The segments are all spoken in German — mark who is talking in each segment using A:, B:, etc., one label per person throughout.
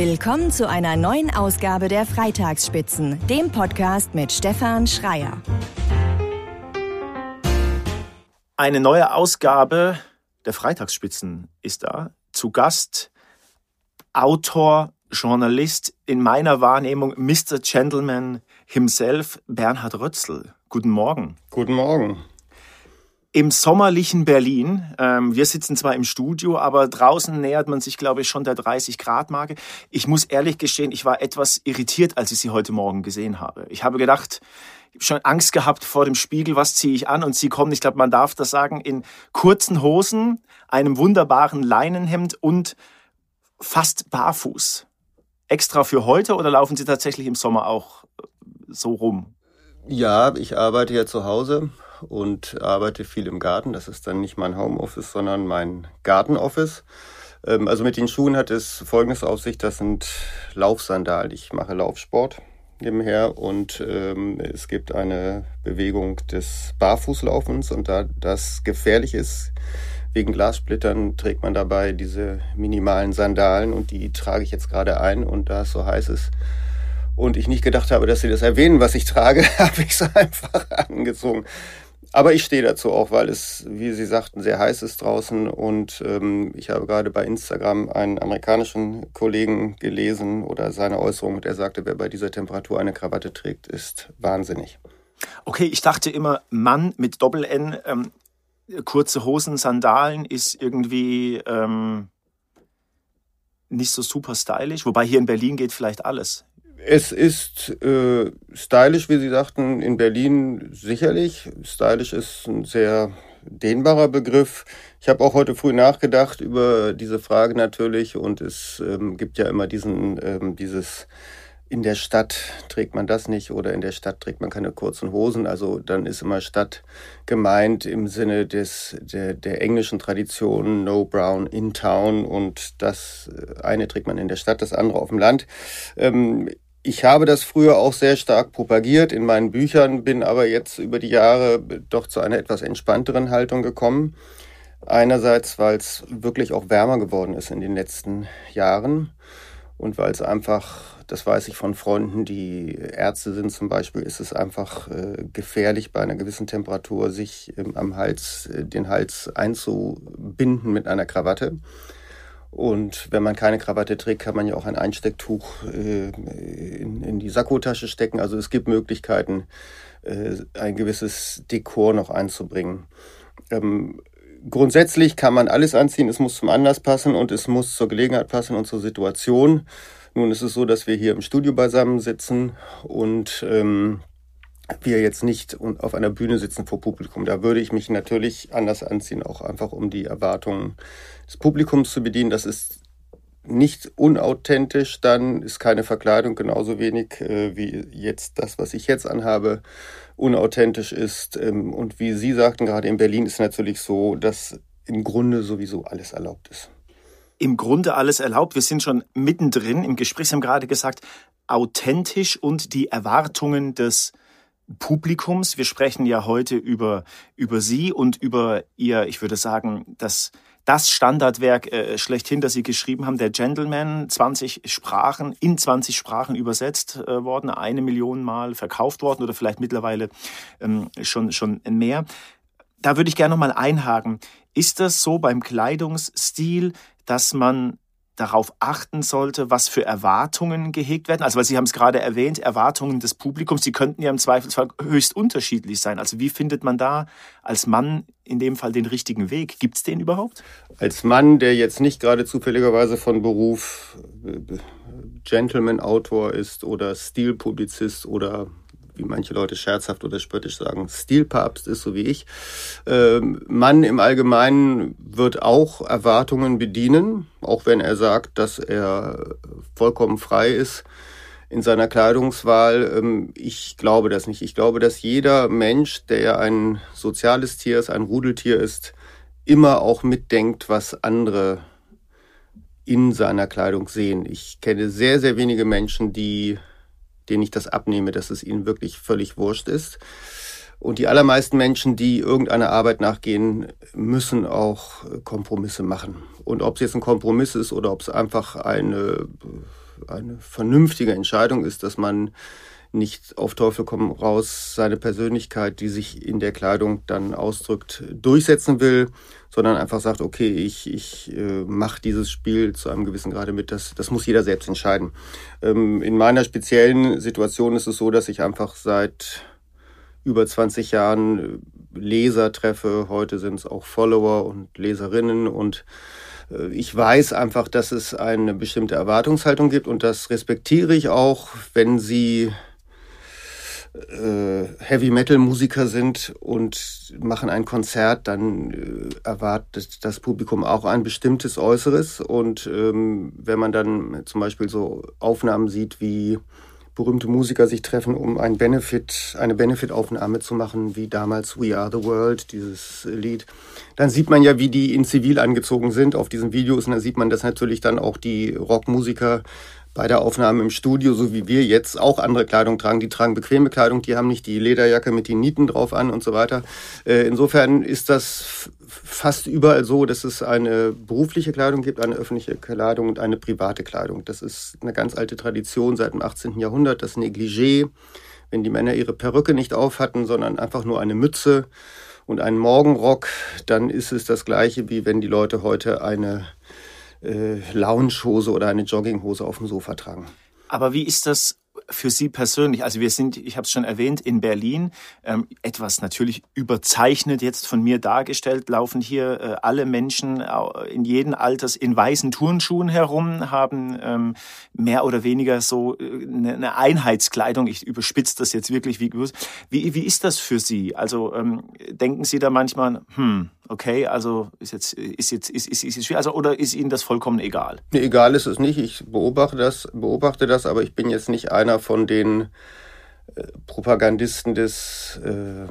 A: Willkommen zu einer neuen Ausgabe der Freitagsspitzen, dem Podcast mit Stefan Schreier.
B: Eine neue Ausgabe der Freitagsspitzen ist da. Zu Gast Autor, Journalist, in meiner Wahrnehmung Mr. Gentleman himself, Bernhard Rötzl. Guten Morgen.
C: Guten Morgen.
B: Im sommerlichen Berlin, ähm, wir sitzen zwar im Studio, aber draußen nähert man sich, glaube ich, schon der 30-Grad-Marke. Ich muss ehrlich gestehen, ich war etwas irritiert, als ich Sie heute Morgen gesehen habe. Ich habe gedacht, schon Angst gehabt vor dem Spiegel, was ziehe ich an? Und Sie kommen, ich glaube, man darf das sagen, in kurzen Hosen, einem wunderbaren Leinenhemd und fast barfuß. Extra für heute oder laufen Sie tatsächlich im Sommer auch äh, so rum?
C: Ja, ich arbeite ja zu Hause und arbeite viel im Garten. Das ist dann nicht mein Homeoffice, sondern mein Gartenoffice. Ähm, also mit den Schuhen hat es folgendes auf sich. Das sind Laufsandalen. Ich mache Laufsport nebenher und ähm, es gibt eine Bewegung des Barfußlaufens und da das gefährlich ist, wegen Glassplittern trägt man dabei diese minimalen Sandalen und die trage ich jetzt gerade ein und da es so heiß ist und ich nicht gedacht habe, dass sie das erwähnen, was ich trage, habe ich es einfach angezogen. Aber ich stehe dazu auch, weil es, wie Sie sagten, sehr heiß ist draußen. Und ähm, ich habe gerade bei Instagram einen amerikanischen Kollegen gelesen oder seine Äußerung, der sagte, wer bei dieser Temperatur eine Krawatte trägt, ist wahnsinnig.
B: Okay, ich dachte immer, Mann mit Doppel-N, ähm, kurze Hosen, Sandalen ist irgendwie ähm, nicht so super stylisch. Wobei hier in Berlin geht vielleicht alles.
C: Es ist äh, stylisch, wie Sie sagten, in Berlin sicherlich. Stylisch ist ein sehr dehnbarer Begriff. Ich habe auch heute früh nachgedacht über diese Frage natürlich und es ähm, gibt ja immer diesen, ähm, dieses in der Stadt trägt man das nicht oder in der Stadt trägt man keine kurzen Hosen. Also dann ist immer Stadt gemeint im Sinne des, der, der englischen Tradition, no brown in town und das äh, eine trägt man in der Stadt, das andere auf dem Land. Ähm, ich habe das früher auch sehr stark propagiert in meinen Büchern, bin aber jetzt über die Jahre doch zu einer etwas entspannteren Haltung gekommen. Einerseits, weil es wirklich auch wärmer geworden ist in den letzten Jahren und weil es einfach, das weiß ich von Freunden, die Ärzte sind zum Beispiel, ist es einfach äh, gefährlich bei einer gewissen Temperatur, sich ähm, am Hals, äh, den Hals einzubinden mit einer Krawatte. Und wenn man keine Krawatte trägt, kann man ja auch ein Einstecktuch äh, in, in, die Sakkotasche stecken. Also es gibt Möglichkeiten, äh, ein gewisses Dekor noch einzubringen. Ähm, grundsätzlich kann man alles anziehen, es muss zum Anlass passen und es muss zur Gelegenheit passen und zur Situation. Nun ist es so, dass wir hier im Studio beisammen sitzen und ähm, wir jetzt nicht auf einer Bühne sitzen vor Publikum. Da würde ich mich natürlich anders anziehen, auch einfach um die Erwartungen des Publikums zu bedienen. Das ist nicht unauthentisch, dann ist keine Verkleidung genauso wenig äh, wie jetzt das, was ich jetzt anhabe, unauthentisch ist. Ähm, und wie Sie sagten, gerade in Berlin ist natürlich so, dass im Grunde sowieso alles erlaubt ist.
B: Im Grunde alles erlaubt. Wir sind schon mittendrin im Gespräch. Sie haben gerade gesagt, authentisch und die Erwartungen des Publikums. Wir sprechen ja heute über, über Sie und über Ihr, ich würde sagen, das, das Standardwerk äh, schlechthin, das Sie geschrieben haben, der Gentleman, 20 Sprachen, in 20 Sprachen übersetzt äh, worden, eine Million Mal verkauft worden oder vielleicht mittlerweile ähm, schon, schon mehr. Da würde ich gerne noch mal einhaken. Ist das so beim Kleidungsstil, dass man darauf achten sollte, was für Erwartungen gehegt werden? Also, weil Sie haben es gerade erwähnt, Erwartungen des Publikums, die könnten ja im Zweifelsfall höchst unterschiedlich sein. Also, wie findet man da als Mann in dem Fall den richtigen Weg? Gibt es den überhaupt?
C: Als Mann, der jetzt nicht gerade zufälligerweise von Beruf äh, Gentleman-Autor ist oder Stilpublizist oder wie manche Leute scherzhaft oder spöttisch sagen, Stilpapst ist, so wie ich. Ähm, Mann im Allgemeinen wird auch Erwartungen bedienen, auch wenn er sagt, dass er vollkommen frei ist in seiner Kleidungswahl. Ähm, ich glaube das nicht. Ich glaube, dass jeder Mensch, der ein soziales Tier ist, ein Rudeltier ist, immer auch mitdenkt, was andere in seiner Kleidung sehen. Ich kenne sehr, sehr wenige Menschen, die denen ich das abnehme, dass es ihnen wirklich völlig wurscht ist. Und die allermeisten Menschen, die irgendeiner Arbeit nachgehen, müssen auch Kompromisse machen. Und ob es jetzt ein Kompromiss ist oder ob es einfach eine, eine vernünftige Entscheidung ist, dass man nicht auf Teufel komm raus seine Persönlichkeit, die sich in der Kleidung dann ausdrückt, durchsetzen will, sondern einfach sagt, okay, ich, ich äh, mache dieses Spiel zu einem gewissen Grade mit, das, das muss jeder selbst entscheiden. Ähm, in meiner speziellen Situation ist es so, dass ich einfach seit über 20 Jahren äh, Leser treffe, heute sind es auch Follower und Leserinnen. Und äh, ich weiß einfach, dass es eine bestimmte Erwartungshaltung gibt und das respektiere ich auch, wenn sie äh, Heavy Metal Musiker sind und machen ein Konzert, dann äh, erwartet das Publikum auch ein bestimmtes Äußeres. Und ähm, wenn man dann zum Beispiel so Aufnahmen sieht, wie berühmte Musiker sich treffen, um ein Benefit, eine Benefit-Aufnahme zu machen, wie damals We Are the World, dieses Lied, dann sieht man ja, wie die in Zivil angezogen sind auf diesen Videos. Und dann sieht man, dass natürlich dann auch die Rockmusiker bei der Aufnahme im Studio, so wie wir jetzt auch andere Kleidung tragen. Die tragen bequeme Kleidung, die haben nicht die Lederjacke mit den Nieten drauf an und so weiter. Äh, insofern ist das fast überall so, dass es eine berufliche Kleidung gibt, eine öffentliche Kleidung und eine private Kleidung. Das ist eine ganz alte Tradition seit dem 18. Jahrhundert, das Negligé, wenn die Männer ihre Perücke nicht auf hatten, sondern einfach nur eine Mütze und einen Morgenrock, dann ist es das gleiche, wie wenn die Leute heute eine äh, Loungehose oder eine Jogginghose auf dem Sofa tragen.
B: Aber wie ist das für Sie persönlich? Also wir sind, ich habe es schon erwähnt, in Berlin. Ähm, etwas natürlich überzeichnet jetzt von mir dargestellt, laufen hier äh, alle Menschen äh, in jedem Alters in weißen Turnschuhen herum, haben ähm, mehr oder weniger so äh, eine, eine Einheitskleidung. Ich überspitze das jetzt wirklich wie Wie, wie ist das für Sie? Also ähm, denken Sie da manchmal, hm, okay, also ist jetzt, ist jetzt, ist, ist, ist jetzt schwierig, also, oder ist Ihnen das vollkommen egal?
C: Nee, egal ist es nicht. Ich beobachte das, beobachte das, aber ich bin jetzt nicht einer von den äh, Propagandisten des äh,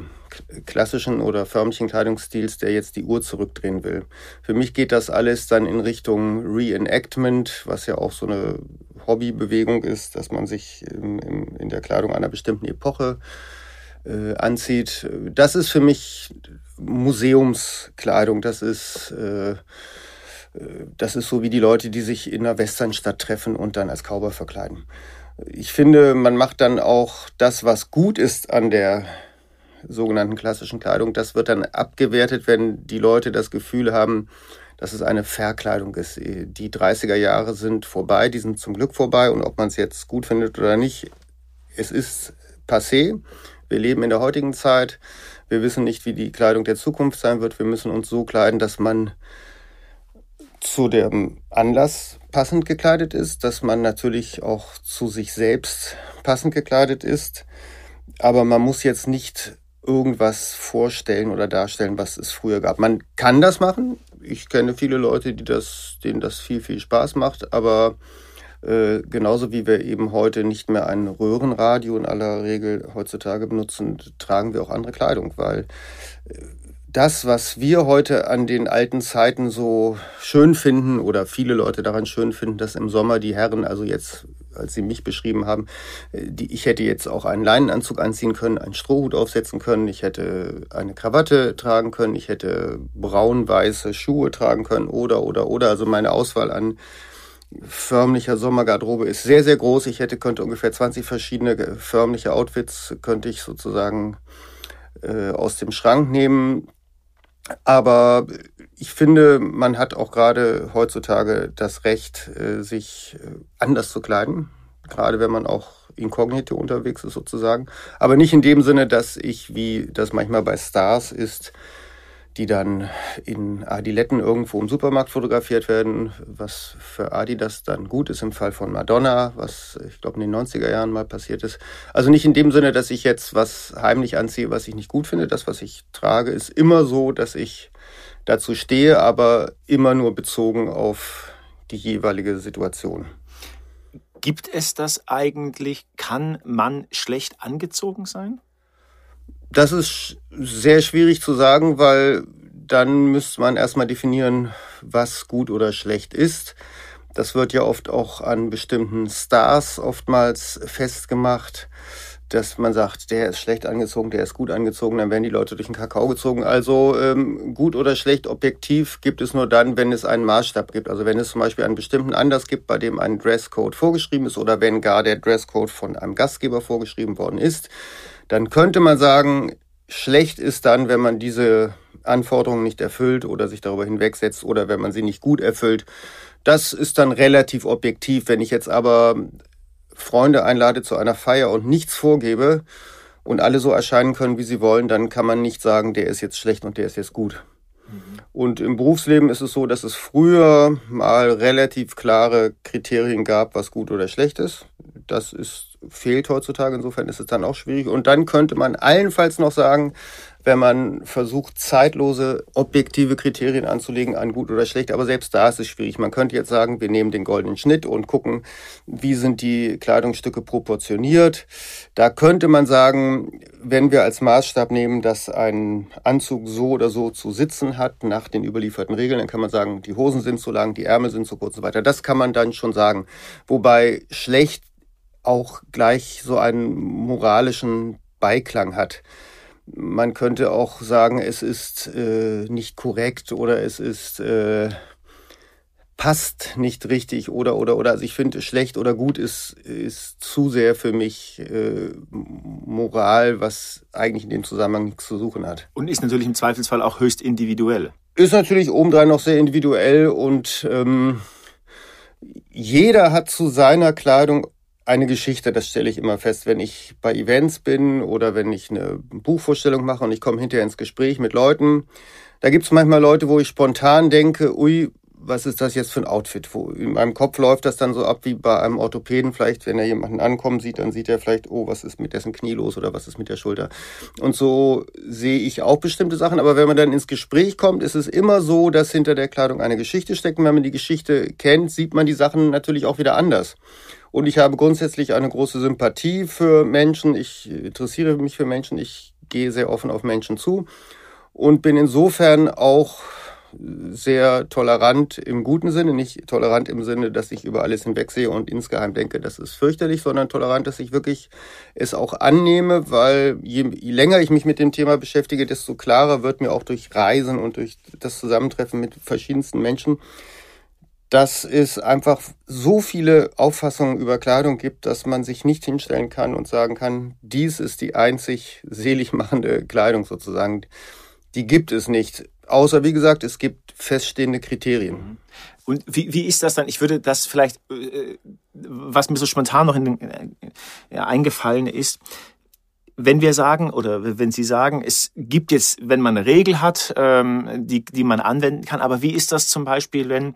C: klassischen oder förmlichen Kleidungsstils, der jetzt die Uhr zurückdrehen will. Für mich geht das alles dann in Richtung Reenactment, was ja auch so eine Hobbybewegung ist, dass man sich in, in, in der Kleidung einer bestimmten Epoche äh, anzieht. Das ist für mich Museumskleidung. Das ist, äh, äh, das ist so wie die Leute, die sich in einer Westernstadt treffen und dann als Cowboy verkleiden. Ich finde, man macht dann auch das, was gut ist an der sogenannten klassischen Kleidung, das wird dann abgewertet, wenn die Leute das Gefühl haben, dass es eine Verkleidung ist. Die 30er Jahre sind vorbei, die sind zum Glück vorbei und ob man es jetzt gut findet oder nicht, es ist passé. Wir leben in der heutigen Zeit. Wir wissen nicht, wie die Kleidung der Zukunft sein wird. Wir müssen uns so kleiden, dass man zu dem Anlass passend gekleidet ist, dass man natürlich auch zu sich selbst passend gekleidet ist. Aber man muss jetzt nicht irgendwas vorstellen oder darstellen, was es früher gab. Man kann das machen. Ich kenne viele Leute, die das, denen das viel, viel Spaß macht, aber äh, genauso wie wir eben heute nicht mehr ein Röhrenradio in aller Regel heutzutage benutzen, tragen wir auch andere Kleidung, weil äh, das, was wir heute an den alten Zeiten so schön finden oder viele Leute daran schön finden, dass im Sommer die Herren, also jetzt, als sie mich beschrieben haben, äh, die, ich hätte jetzt auch einen Leinenanzug anziehen können, einen Strohhut aufsetzen können, ich hätte eine Krawatte tragen können, ich hätte braun-weiße Schuhe tragen können oder, oder, oder. Also meine Auswahl an förmlicher Sommergarderobe ist sehr, sehr groß. Ich hätte, könnte ungefähr 20 verschiedene förmliche Outfits, könnte ich sozusagen äh, aus dem Schrank nehmen. Aber ich finde, man hat auch gerade heutzutage das Recht, äh, sich äh, anders zu kleiden. Gerade wenn man auch inkognito unterwegs ist sozusagen. Aber nicht in dem Sinne, dass ich, wie das manchmal bei Stars ist, die dann in Adiletten irgendwo im Supermarkt fotografiert werden, was für Adidas dann gut ist im Fall von Madonna, was ich glaube in den 90er Jahren mal passiert ist. Also nicht in dem Sinne, dass ich jetzt was heimlich anziehe, was ich nicht gut finde. Das, was ich trage, ist immer so, dass ich dazu stehe, aber immer nur bezogen auf die jeweilige Situation.
B: Gibt es das eigentlich? Kann man schlecht angezogen sein?
C: Das ist sehr schwierig zu sagen, weil dann müsste man erstmal definieren, was gut oder schlecht ist. Das wird ja oft auch an bestimmten Stars oftmals festgemacht. dass man sagt, der ist schlecht angezogen, der ist gut angezogen, dann werden die Leute durch den Kakao gezogen. Also ähm, gut oder schlecht objektiv gibt es nur dann, wenn es einen Maßstab gibt. Also wenn es zum Beispiel einen bestimmten Anlass gibt, bei dem ein Dresscode vorgeschrieben ist oder wenn gar der Dresscode von einem Gastgeber vorgeschrieben worden ist, dann könnte man sagen, schlecht ist dann, wenn man diese Anforderungen nicht erfüllt oder sich darüber hinwegsetzt oder wenn man sie nicht gut erfüllt. Das ist dann relativ objektiv. Wenn ich jetzt aber Freunde einlade zu einer Feier und nichts vorgebe und alle so erscheinen können, wie sie wollen, dann kann man nicht sagen, der ist jetzt schlecht und der ist jetzt gut. Mhm. Und im Berufsleben ist es so, dass es früher mal relativ klare Kriterien gab, was gut oder schlecht ist. Das ist, fehlt heutzutage, insofern ist es dann auch schwierig. Und dann könnte man allenfalls noch sagen, wenn man versucht, zeitlose, objektive Kriterien anzulegen an gut oder schlecht. Aber selbst da ist es schwierig. Man könnte jetzt sagen, wir nehmen den goldenen Schnitt und gucken, wie sind die Kleidungsstücke proportioniert. Da könnte man sagen, wenn wir als Maßstab nehmen, dass ein Anzug so oder so zu sitzen hat nach den überlieferten Regeln, dann kann man sagen, die Hosen sind zu lang, die Ärmel sind zu kurz und so weiter. Das kann man dann schon sagen. Wobei schlecht auch gleich so einen moralischen Beiklang hat man könnte auch sagen, es ist äh, nicht korrekt oder es ist äh, passt nicht richtig oder oder oder also ich finde schlecht oder gut ist ist zu sehr für mich äh, Moral, was eigentlich in dem Zusammenhang nichts zu suchen hat.
B: Und ist natürlich im Zweifelsfall auch höchst individuell.
C: Ist natürlich obendrein noch sehr individuell und ähm, jeder hat zu seiner Kleidung eine Geschichte, das stelle ich immer fest, wenn ich bei Events bin oder wenn ich eine Buchvorstellung mache und ich komme hinterher ins Gespräch mit Leuten. Da gibt es manchmal Leute, wo ich spontan denke, ui, was ist das jetzt für ein Outfit? Wo in meinem Kopf läuft das dann so ab wie bei einem Orthopäden vielleicht, wenn er jemanden ankommen sieht, dann sieht er vielleicht, oh, was ist mit dessen Knie los oder was ist mit der Schulter. Und so sehe ich auch bestimmte Sachen, aber wenn man dann ins Gespräch kommt, ist es immer so, dass hinter der Kleidung eine Geschichte steckt. Und wenn man die Geschichte kennt, sieht man die Sachen natürlich auch wieder anders. Und ich habe grundsätzlich eine große Sympathie für Menschen. Ich interessiere mich für Menschen. Ich gehe sehr offen auf Menschen zu und bin insofern auch sehr tolerant im guten Sinne, nicht tolerant im Sinne, dass ich über alles hinwegsehe und insgeheim denke, das ist fürchterlich, sondern tolerant, dass ich wirklich es auch annehme, weil je, länger ich mich mit dem Thema beschäftige, desto klarer wird mir auch durch Reisen und durch das Zusammentreffen mit verschiedensten Menschen, dass es einfach so viele Auffassungen über Kleidung gibt, dass man sich nicht hinstellen kann und sagen kann, dies ist die einzig selig machende Kleidung sozusagen. Die gibt es nicht. Außer, wie gesagt, es gibt feststehende Kriterien. Mhm.
B: Und wie, wie ist das dann? Ich würde das vielleicht, äh, was mir so spontan noch in den, äh, ja, eingefallen ist, wenn wir sagen oder wenn Sie sagen, es gibt jetzt, wenn man eine Regel hat, ähm, die, die man anwenden kann, aber wie ist das zum Beispiel, wenn,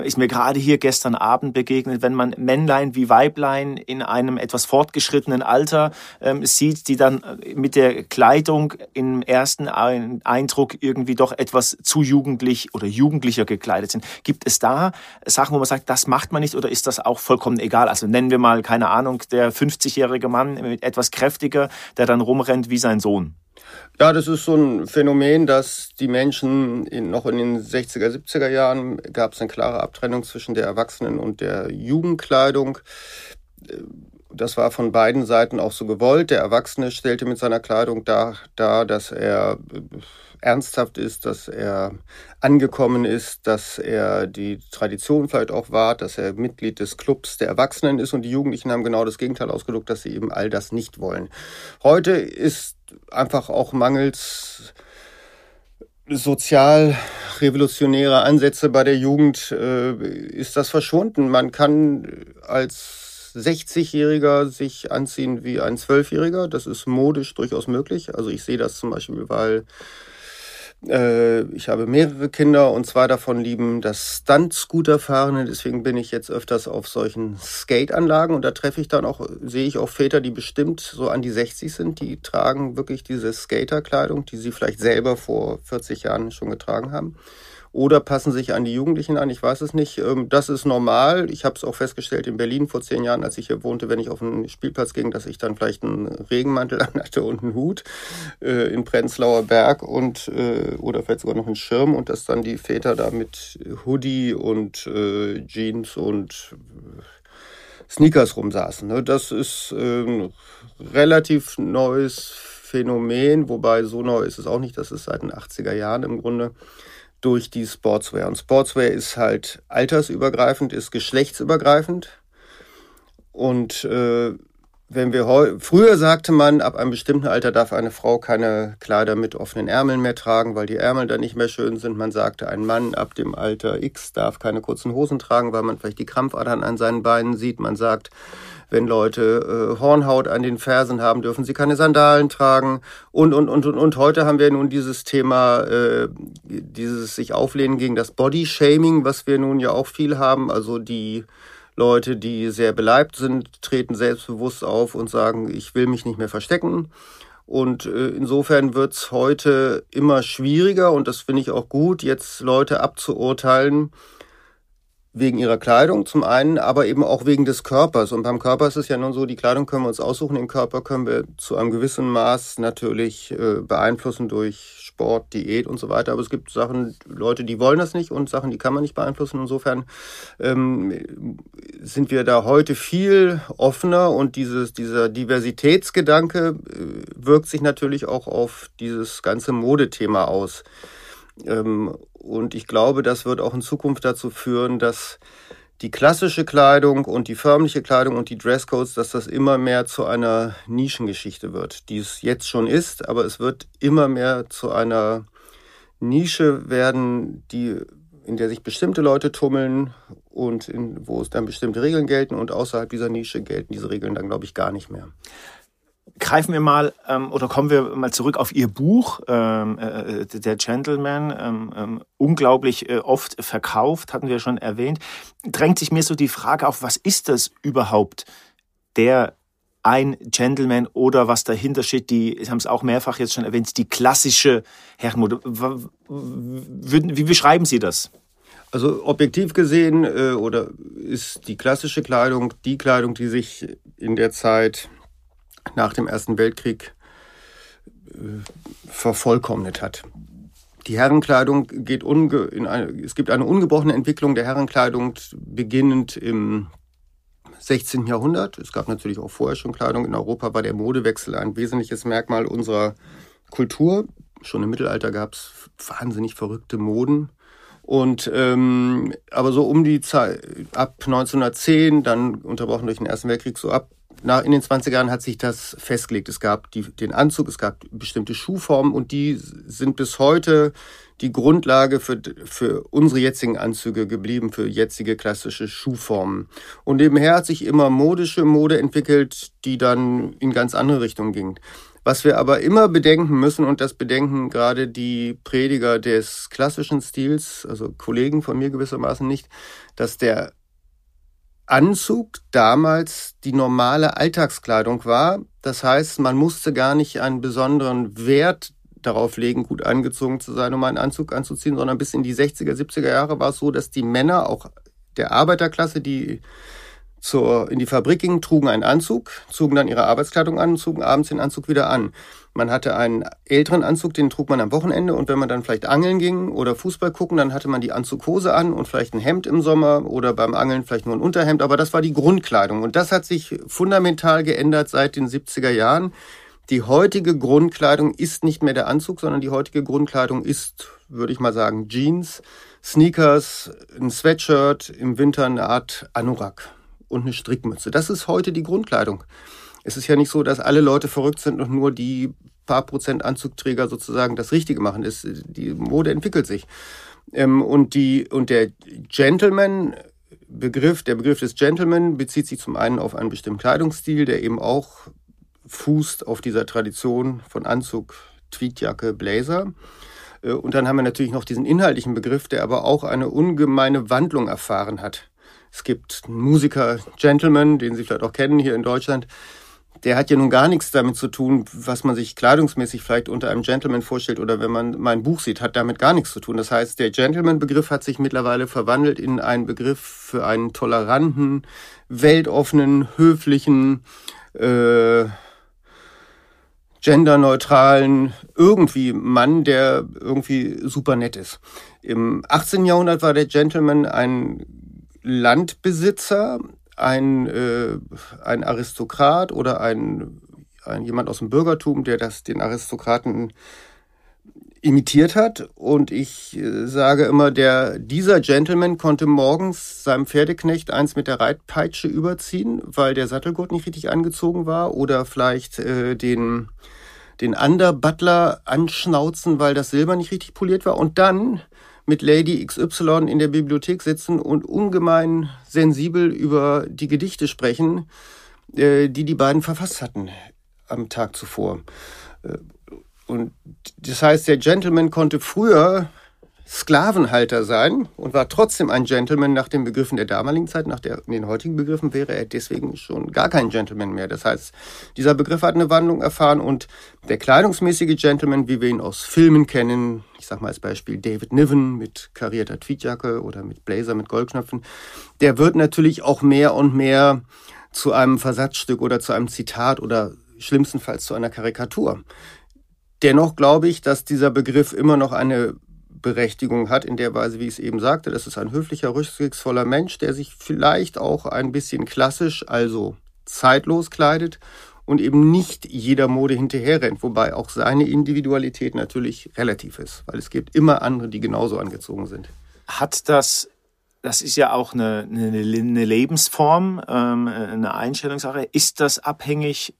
B: ist mir gerade hier gestern Abend begegnet, wenn man Männlein wie Weiblein in einem etwas fortgeschrittenen Alter ähm, sieht, die dann äh, mit der Kleidung im ersten Eindruck irgendwie doch etwas zu jugendlich oder jugendlicher gekleidet sind. Gibt es da Sachen, wo man sagt, das macht man nicht oder ist das auch vollkommen egal? Also nennen wir mal, keine Ahnung, der 50-jährige Mann mit etwas kräftiger, der dann rumrennt wie sein Sohn.
C: Ja, das ist so ein Phänomen, dass die Menschen in, noch in den 60er, 70er Jahren gab es eine klare Abtrennung zwischen der Erwachsenen- und der Jugendkleidung. Das war von beiden Seiten auch so gewollt. Der Erwachsene stellte mit seiner Kleidung dar, dar dass er ernsthaft ist, dass er angekommen ist, dass er die Tradition vielleicht auch wahrt, dass er Mitglied des Clubs der Erwachsenen ist und die Jugendlichen haben genau das Gegenteil ausgedrückt, dass sie eben all das nicht wollen. Heute ist einfach auch mangels sozial revolutionäre Ansätze bei der Jugend äh, ist das verschwunden. Man kann als 60-Jähriger sich anziehen wie ein Zwölfjähriger. Das ist modisch durchaus möglich. Also ich sehe das zum Beispiel, weil äh, ich habe mehrere Kinder und zwei davon lieben das Stunt-Scooter-Fahren. Deswegen bin ich jetzt öfters auf solchen Skate-Anlagen und da treffe ich dann auch, sehe ich auch Väter, die bestimmt so an die 60 sind, die tragen wirklich diese Skater-Kleidung, die sie vielleicht selber vor 40 Jahren schon getragen haben oder passen sich an die Jugendlichen an. Ich weiß es nicht. Ähm, das ist normal. Ich habe es auch festgestellt in Berlin vor zehn Jahren, als ich hier wohnte, wenn ich auf einen Spielplatz ging, dass ich dann vielleicht einen Regenmantel anhatte und einen Hut äh, in Prenzlauer Berg und äh, oder vielleicht sogar noch einen Schirm und dass dann die Väter da mit Hoodie und äh, Jeans und Sneakers rumsaßen. Ne? Das ist ein ähm, relativ neues Phänomen, wobei so neu ist es auch nicht, das ist seit den 80er Jahren im Grunde durch die Sportswear. Und Sportswear ist halt altersübergreifend, ist geschlechtsübergreifend. Und äh, wenn wir früher sagte man, ab einem bestimmten Alter darf eine Frau keine Kleider mit offenen Ärmeln mehr tragen, weil die Ärmel dann nicht mehr schön sind. Man sagte, ein Mann ab dem Alter X darf keine kurzen Hosen tragen, weil man vielleicht die Krampfadern an seinen Beinen sieht. Man sagt, wenn Leute äh, Hornhaut an den Fersen haben, dürfen sie keine Sandalen tragen. Und, und, und, und, und heute haben wir nun dieses Thema, äh, dieses sich auflehnen gegen das Body-Shaming, was wir nun ja auch viel haben. Also die Leute, die sehr beleibt sind, treten selbstbewusst auf und sagen, ich will mich nicht mehr verstecken. Und äh, insofern wird es heute immer schwieriger, und das finde ich auch gut, jetzt Leute abzuurteilen, wegen ihrer Kleidung zum einen, aber eben auch wegen des Körpers. Und beim Körper ist es ja nun so, die Kleidung können wir uns aussuchen, den Körper können wir zu einem gewissen Maß natürlich äh, beeinflussen durch Sport, Diät und so weiter. Aber es gibt Sachen, Leute, die wollen das nicht und Sachen, die kann man nicht beeinflussen. Insofern ähm, sind wir da heute viel offener und dieses, dieser Diversitätsgedanke äh, wirkt sich natürlich auch auf dieses ganze Modethema aus. Ähm, und ich glaube, das wird auch in Zukunft dazu führen, dass die klassische Kleidung und die förmliche Kleidung und die Dresscodes, dass das immer mehr zu einer Nischengeschichte wird, die es jetzt schon ist, aber es wird immer mehr zu einer Nische werden, die in der sich bestimmte Leute tummeln und in, wo es dann bestimmte Regeln gelten und außerhalb dieser Nische gelten diese Regeln dann, glaube ich, gar nicht mehr
B: greifen wir mal ähm, oder kommen wir mal zurück auf Ihr Buch, ähm, äh, Der Gentleman, ähm, ähm, unglaublich äh, oft verkauft, hatten wir schon erwähnt. Drängt sich mir so die Frage auf, was ist das überhaupt, der ein Gentleman oder was dahinter steht, die, Sie haben es auch mehrfach jetzt schon erwähnt, die klassische Herrenmode. Wie beschreiben Sie das?
C: Also objektiv gesehen äh, oder ist die klassische Kleidung die Kleidung, die sich in der Zeit nach dem Ersten Weltkrieg äh, vervollkommnet hat. Die Herrenkleidung geht unge in eine, es gibt eine ungebrochene Entwicklung der Herrenkleidung beginnend im 16. Jahrhundert. Es gab natürlich auch vorher schon Kleidung. In Europa war der Modewechsel ein wesentliches Merkmal unserer Kultur. Schon im Mittelalter gab es wahnsinnig verrückte Moden. Und ähm, aber so um die Zeit ab 1910, dann unterbrochen durch den Ersten Weltkrieg, so ab in den 20er Jahren hat sich das festgelegt. Es gab die, den Anzug, es gab bestimmte Schuhformen und die sind bis heute die Grundlage für, für unsere jetzigen Anzüge geblieben, für jetzige klassische Schuhformen. Und nebenher hat sich immer modische Mode entwickelt, die dann in ganz andere Richtungen ging. Was wir aber immer bedenken müssen, und das bedenken gerade die Prediger des klassischen Stils, also Kollegen von mir gewissermaßen nicht, dass der Anzug damals die normale Alltagskleidung war. Das heißt, man musste gar nicht einen besonderen Wert darauf legen, gut angezogen zu sein, um einen Anzug anzuziehen, sondern bis in die 60er, 70er Jahre war es so, dass die Männer auch der Arbeiterklasse, die zur, in die Fabrik gingen, trugen einen Anzug, zogen dann ihre Arbeitskleidung an und zogen abends den Anzug wieder an. Man hatte einen älteren Anzug, den trug man am Wochenende und wenn man dann vielleicht angeln ging oder Fußball gucken, dann hatte man die Anzughose an und vielleicht ein Hemd im Sommer oder beim Angeln vielleicht nur ein Unterhemd, aber das war die Grundkleidung und das hat sich fundamental geändert seit den 70er Jahren. Die heutige Grundkleidung ist nicht mehr der Anzug, sondern die heutige Grundkleidung ist, würde ich mal sagen, Jeans, Sneakers, ein Sweatshirt, im Winter eine Art Anorak und eine Strickmütze. Das ist heute die Grundkleidung. Es ist ja nicht so, dass alle Leute verrückt sind und nur die paar Prozent Anzugträger sozusagen das Richtige machen. Es, die Mode entwickelt sich. Ähm, und, die, und der Gentleman Begriff, der Begriff des Gentleman bezieht sich zum einen auf einen bestimmten Kleidungsstil, der eben auch fußt auf dieser Tradition von Anzug, Tweetjacke, Blazer. Äh, und dann haben wir natürlich noch diesen inhaltlichen Begriff, der aber auch eine ungemeine Wandlung erfahren hat. Es gibt einen Musiker, Gentleman, den Sie vielleicht auch kennen hier in Deutschland. Der hat ja nun gar nichts damit zu tun, was man sich kleidungsmäßig vielleicht unter einem Gentleman vorstellt oder wenn man mein Buch sieht, hat damit gar nichts zu tun. Das heißt, der Gentleman-Begriff hat sich mittlerweile verwandelt in einen Begriff für einen toleranten, weltoffenen, höflichen, äh, genderneutralen irgendwie Mann, der irgendwie super nett ist. Im 18. Jahrhundert war der Gentleman ein Landbesitzer, ein, äh, ein Aristokrat oder ein, ein jemand aus dem Bürgertum, der das den Aristokraten imitiert hat. Und ich äh, sage immer, der, dieser Gentleman konnte morgens seinem Pferdeknecht eins mit der Reitpeitsche überziehen, weil der Sattelgurt nicht richtig angezogen war oder vielleicht äh, den, den Under-Butler anschnauzen, weil das Silber nicht richtig poliert war. Und dann mit Lady XY in der Bibliothek sitzen und ungemein sensibel über die Gedichte sprechen, äh, die die beiden verfasst hatten am Tag zuvor. Äh, und das heißt, der Gentleman konnte früher Sklavenhalter sein und war trotzdem ein Gentleman nach den Begriffen der damaligen Zeit, nach der, den heutigen Begriffen wäre er deswegen schon gar kein Gentleman mehr. Das heißt, dieser Begriff hat eine Wandlung erfahren und der kleidungsmäßige Gentleman, wie wir ihn aus Filmen kennen, ich sage mal als Beispiel David Niven mit karierter Tweedjacke oder mit Blazer mit Goldknöpfen, der wird natürlich auch mehr und mehr zu einem Versatzstück oder zu einem Zitat oder schlimmstenfalls zu einer Karikatur. Dennoch glaube ich, dass dieser Begriff immer noch eine Berechtigung hat, in der Weise, wie ich es eben sagte. Das ist ein höflicher, rücksichtsvoller Mensch, der sich vielleicht auch ein bisschen klassisch, also zeitlos kleidet und eben nicht jeder Mode hinterherrennt, wobei auch seine Individualität natürlich relativ ist, weil es gibt immer andere, die genauso angezogen sind.
B: Hat das das ist ja auch eine, eine, eine Lebensform, ähm, eine Einstellungssache. Ist das abhängig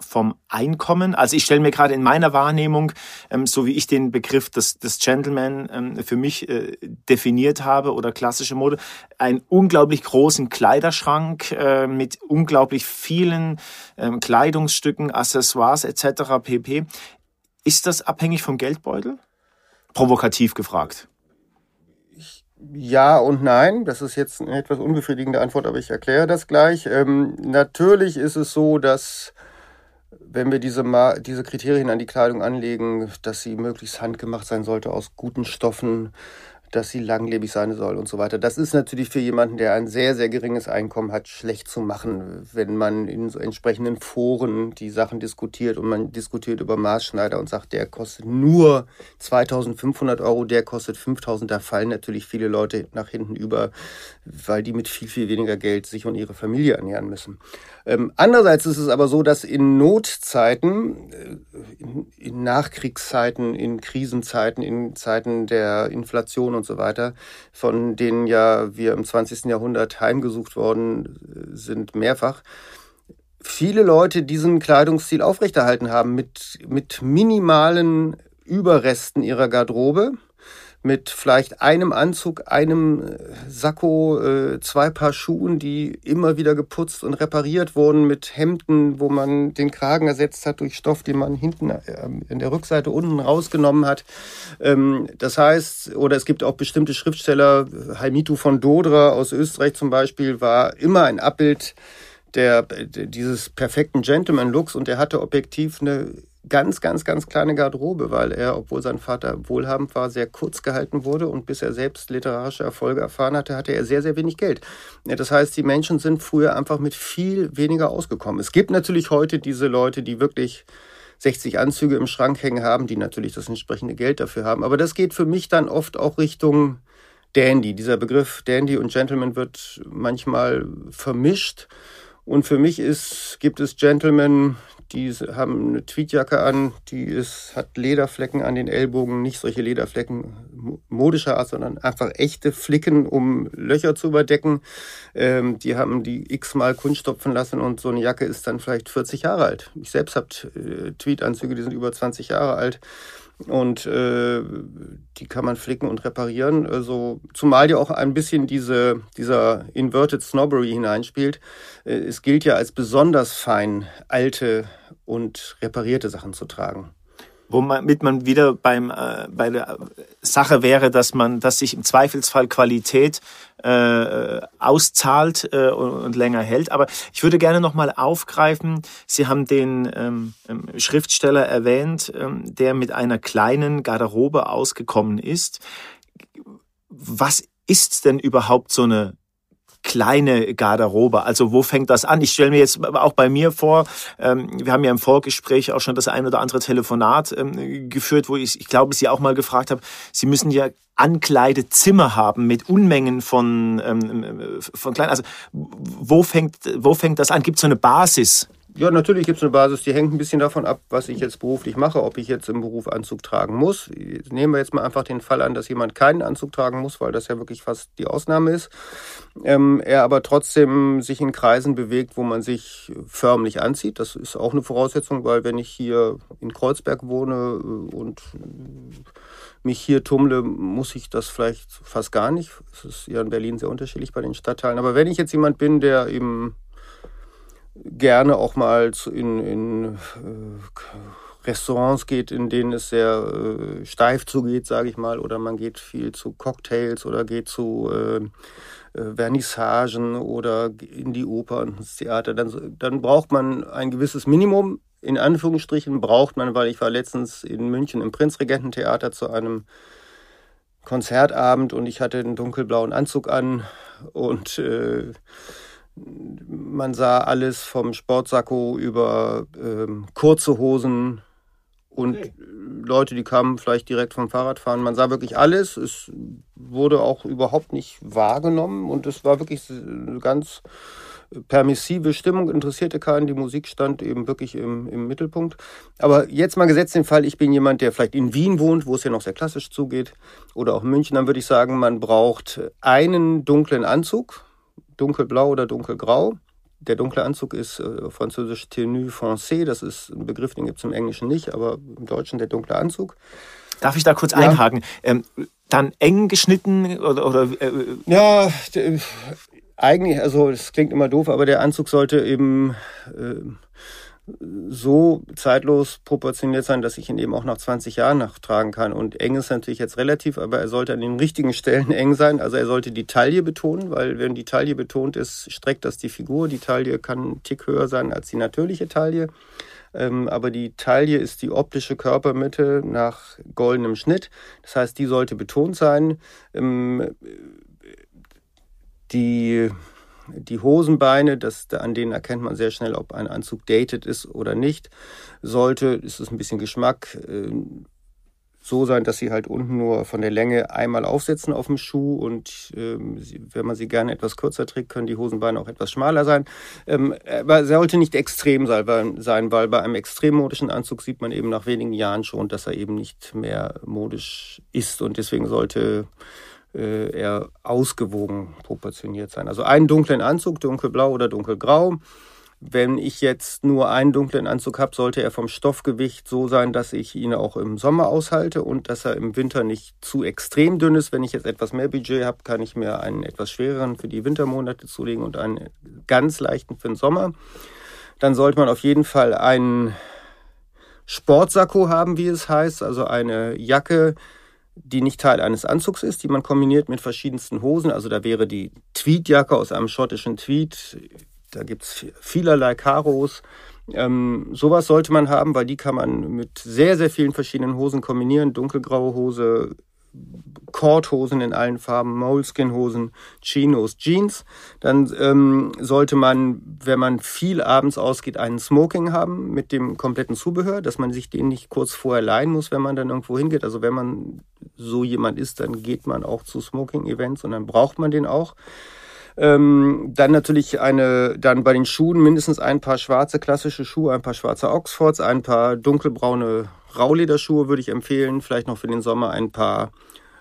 B: vom Einkommen. Also ich stelle mir gerade in meiner Wahrnehmung, ähm, so wie ich den Begriff des, des Gentleman ähm, für mich äh, definiert habe oder klassische Mode, einen unglaublich großen Kleiderschrank äh, mit unglaublich vielen ähm, Kleidungsstücken, Accessoires etc. pp. Ist das abhängig vom Geldbeutel? Provokativ gefragt.
C: Ja und nein. Das ist jetzt eine etwas unbefriedigende Antwort, aber ich erkläre das gleich. Ähm, natürlich ist es so, dass wenn wir diese, diese Kriterien an die Kleidung anlegen, dass sie möglichst handgemacht sein sollte aus guten Stoffen, dass sie langlebig sein soll und so weiter. Das ist natürlich für jemanden, der ein sehr, sehr geringes Einkommen hat, schlecht zu machen, wenn man in so entsprechenden Foren die Sachen diskutiert und man diskutiert über Maßschneider und sagt, der kostet nur 2500 Euro, der kostet 5000. Da fallen natürlich viele Leute nach hinten über, weil die mit viel, viel weniger Geld sich und ihre Familie ernähren müssen. Ähm, andererseits ist es aber so, dass in Notzeiten, äh, in, in Nachkriegszeiten, in Krisenzeiten, in Zeiten der Inflation und so weiter, von denen ja wir im 20. Jahrhundert heimgesucht worden sind, mehrfach, viele Leute diesen Kleidungsstil aufrechterhalten haben mit, mit minimalen Überresten ihrer Garderobe mit vielleicht einem Anzug, einem äh, Sakko, äh, zwei Paar Schuhen, die immer wieder geputzt und repariert wurden, mit Hemden, wo man den Kragen ersetzt hat durch Stoff, den man hinten äh, in der Rückseite unten rausgenommen hat. Ähm, das heißt, oder es gibt auch bestimmte Schriftsteller, Haimitu von Dodra aus Österreich zum Beispiel, war immer ein Abbild der, dieses perfekten Gentleman-Looks und er hatte objektiv eine ganz, ganz, ganz kleine Garderobe, weil er, obwohl sein Vater wohlhabend war, sehr kurz gehalten wurde und bis er selbst literarische Erfolge erfahren hatte, hatte er sehr, sehr wenig Geld. Das heißt, die Menschen sind früher einfach mit viel weniger ausgekommen. Es gibt natürlich heute diese Leute, die wirklich 60 Anzüge im Schrank hängen haben, die natürlich das entsprechende Geld dafür haben. Aber das geht für mich dann oft auch Richtung Dandy. Dieser Begriff Dandy und Gentleman wird manchmal vermischt. Und für mich ist, gibt es Gentlemen, die haben eine Tweetjacke an, die ist, hat Lederflecken an den Ellbogen, nicht solche Lederflecken modischer Art, sondern einfach echte Flicken, um Löcher zu überdecken. Ähm, die haben die x-mal Kunststopfen lassen und so eine Jacke ist dann vielleicht 40 Jahre alt. Ich selbst habe äh, Tweetanzüge, die sind über 20 Jahre alt und äh, die kann man flicken und reparieren. Also, zumal ja auch ein bisschen diese, dieser Inverted Snobbery hineinspielt. Äh, es gilt ja als besonders fein, alte und reparierte Sachen zu tragen
B: womit man wieder beim, äh, bei der Sache wäre, dass man, dass sich im Zweifelsfall Qualität äh, auszahlt äh, und, und länger hält. Aber ich würde gerne nochmal aufgreifen, Sie haben den ähm, ähm, Schriftsteller erwähnt, ähm, der mit einer kleinen Garderobe ausgekommen ist. Was ist denn überhaupt so eine kleine Garderobe? Also wo fängt das an? Ich stelle mir jetzt auch bei mir vor, ähm, wir haben ja im Vorgespräch auch schon das ein oder andere Telefonat ähm, geführt, wo ich, ich glaube, Sie auch mal gefragt habe, Sie müssen ja Ankleidezimmer haben mit Unmengen von, ähm, von kleinen. Also wo fängt, wo fängt das an? Gibt es so eine Basis?
C: Ja, natürlich gibt es eine Basis, die hängt ein bisschen davon ab, was ich jetzt beruflich mache, ob ich jetzt im Beruf Anzug tragen muss. Nehmen wir jetzt mal einfach den Fall an, dass jemand keinen Anzug tragen muss, weil das ja wirklich fast die Ausnahme ist. Ähm, er aber trotzdem sich in Kreisen bewegt, wo man sich förmlich anzieht. Das ist auch eine Voraussetzung, weil wenn ich hier in Kreuzberg wohne äh, und mich hier tummle, muss ich das vielleicht fast gar nicht. Es ist ja in Berlin sehr unterschiedlich bei den Stadtteilen. Aber wenn ich jetzt jemand bin, der eben gerne auch mal in, in äh, Restaurants geht, in denen es sehr äh, steif zugeht, sage ich mal, oder man geht viel zu Cocktails oder geht zu äh, Vernissagen oder in die Oper und ins Theater, dann, dann braucht man ein gewisses Minimum. In Anführungsstrichen braucht man, weil ich war letztens in München im Prinzregententheater zu einem Konzertabend und ich hatte einen dunkelblauen Anzug an und äh, man sah alles vom Sportsacko über ähm, kurze Hosen und okay. Leute, die kamen vielleicht direkt vom Fahrradfahren. Man sah wirklich alles. Es wurde auch überhaupt nicht wahrgenommen und es war wirklich eine ganz permissive Stimmung, interessierte keinen. Die Musik stand eben wirklich im, im Mittelpunkt. Aber jetzt mal gesetzt den Fall, ich bin jemand, der vielleicht in Wien wohnt, wo es ja noch sehr klassisch zugeht, oder auch in München, dann würde ich sagen, man braucht einen dunklen Anzug, dunkelblau oder dunkelgrau. Der dunkle Anzug ist äh, französisch Tenue Foncé, das ist ein Begriff, den gibt es im Englischen nicht, aber im Deutschen der dunkle Anzug.
B: Darf ich da kurz ja. einhaken? Ähm, dann eng geschnitten oder. oder
C: äh, ja, eigentlich, also das klingt immer doof, aber der Anzug sollte eben. Äh, so zeitlos proportioniert sein, dass ich ihn eben auch nach 20 Jahren nachtragen kann. Und eng ist natürlich jetzt relativ, aber er sollte an den richtigen Stellen eng sein. Also er sollte die Taille betonen, weil wenn die Taille betont ist, streckt das die Figur. Die Taille kann einen Tick höher sein als die natürliche Taille. Ähm, aber die Taille ist die optische Körpermitte nach goldenem Schnitt. Das heißt, die sollte betont sein. Ähm, die die Hosenbeine, das, an denen erkennt man sehr schnell, ob ein Anzug dated ist oder nicht. Sollte, ist es ein bisschen Geschmack, äh, so sein, dass sie halt unten nur von der Länge einmal aufsetzen auf dem Schuh und ähm, wenn man sie gerne etwas kürzer trägt, können die Hosenbeine auch etwas schmaler sein. Ähm, aber sollte nicht extrem sein, weil bei einem extrem modischen Anzug sieht man eben nach wenigen Jahren schon, dass er eben nicht mehr modisch ist und deswegen sollte äh, eher ausgewogen proportioniert sein. Also einen dunklen Anzug, dunkelblau oder dunkelgrau. Wenn ich jetzt nur einen dunklen Anzug habe, sollte er vom Stoffgewicht so sein, dass ich ihn auch im Sommer aushalte und dass er im Winter nicht zu extrem dünn ist. Wenn ich jetzt etwas mehr Budget habe, kann ich mir einen etwas schwereren für die Wintermonate zulegen und einen ganz leichten für den Sommer. Dann sollte man auf jeden Fall einen Sportsacko haben, wie es heißt, also eine Jacke, die nicht Teil eines Anzugs ist, die man kombiniert mit verschiedensten Hosen. Also da wäre die Tweedjacke aus einem schottischen Tweed. Da gibt es vielerlei Karos. Ähm, sowas sollte man haben, weil die kann man mit sehr, sehr vielen verschiedenen Hosen kombinieren. Dunkelgraue Hose, Cordhosen in allen Farben, Moleskin-Hosen, Chinos, Jeans. Dann ähm, sollte man, wenn man viel abends ausgeht, einen Smoking haben mit dem kompletten Zubehör, dass man sich den nicht kurz vorher leihen muss, wenn man dann irgendwo hingeht. Also wenn man so jemand ist, dann geht man auch zu Smoking-Events und dann braucht man den auch. Ähm, dann natürlich eine, dann bei den Schuhen mindestens ein paar schwarze klassische Schuhe, ein paar schwarze Oxfords, ein paar dunkelbraune Raulederschuhe würde ich empfehlen. Vielleicht noch für den Sommer ein paar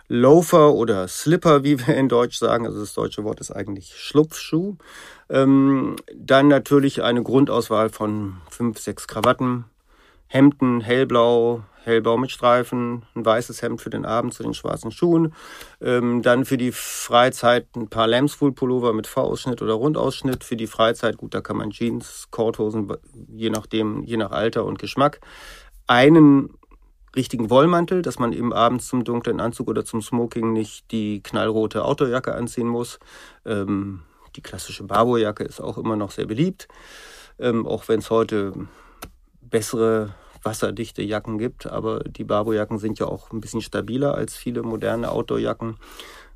C: Loafer oder Slipper, wie wir in Deutsch sagen. Also das deutsche Wort ist eigentlich Schlupfschuh. Ähm, dann natürlich eine Grundauswahl von fünf, sechs Krawatten, Hemden, hellblau, hellblau mit Streifen, ein weißes Hemd für den Abend zu den schwarzen Schuhen. Ähm, dann für die Freizeit ein paar Lambswool-Pullover mit V-Ausschnitt oder Rundausschnitt. Für die Freizeit, gut, da kann man Jeans, Korthosen, je nachdem, je nach Alter und Geschmack. Einen richtigen Wollmantel, dass man eben abends zum dunklen Anzug oder zum Smoking nicht die knallrote Outdoorjacke anziehen muss. Ähm, die klassische Barbourjacke ist auch immer noch sehr beliebt, ähm, auch wenn es heute bessere wasserdichte Jacken gibt, aber die Barbourjacken sind ja auch ein bisschen stabiler als viele moderne Outdoorjacken.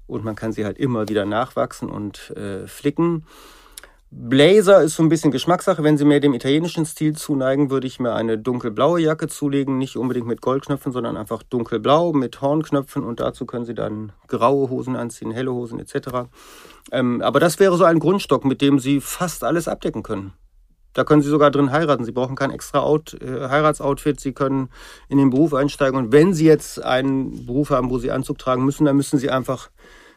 C: und man kann sie halt immer wieder nachwachsen und äh, flicken. Blazer ist so ein bisschen Geschmackssache. Wenn Sie mehr dem italienischen Stil zuneigen, würde ich mir eine dunkelblaue Jacke zulegen. Nicht unbedingt mit Goldknöpfen, sondern einfach dunkelblau mit Hornknöpfen. Und dazu können Sie dann graue Hosen anziehen, helle Hosen etc. Ähm, aber das wäre so ein Grundstock, mit dem Sie fast alles abdecken können. Da können Sie sogar drin heiraten. Sie brauchen kein extra Out, äh, Heiratsoutfit. Sie können in den Beruf einsteigen. Und wenn Sie jetzt einen Beruf haben, wo Sie Anzug tragen müssen, dann müssen Sie einfach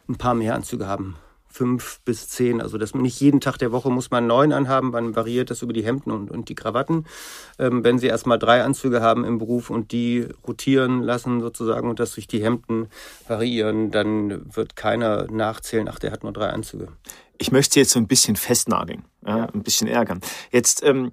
C: ein paar mehr Anzüge haben fünf bis zehn. Also das nicht jeden Tag der Woche muss man neun anhaben, man variiert das über die Hemden und, und die Krawatten. Ähm, wenn Sie erstmal drei Anzüge haben im Beruf und die rotieren lassen sozusagen und das durch die Hemden variieren, dann wird keiner nachzählen, ach, der hat nur drei Anzüge.
B: Ich möchte jetzt so ein bisschen festnageln, ja, ja. ein bisschen ärgern. Jetzt ähm,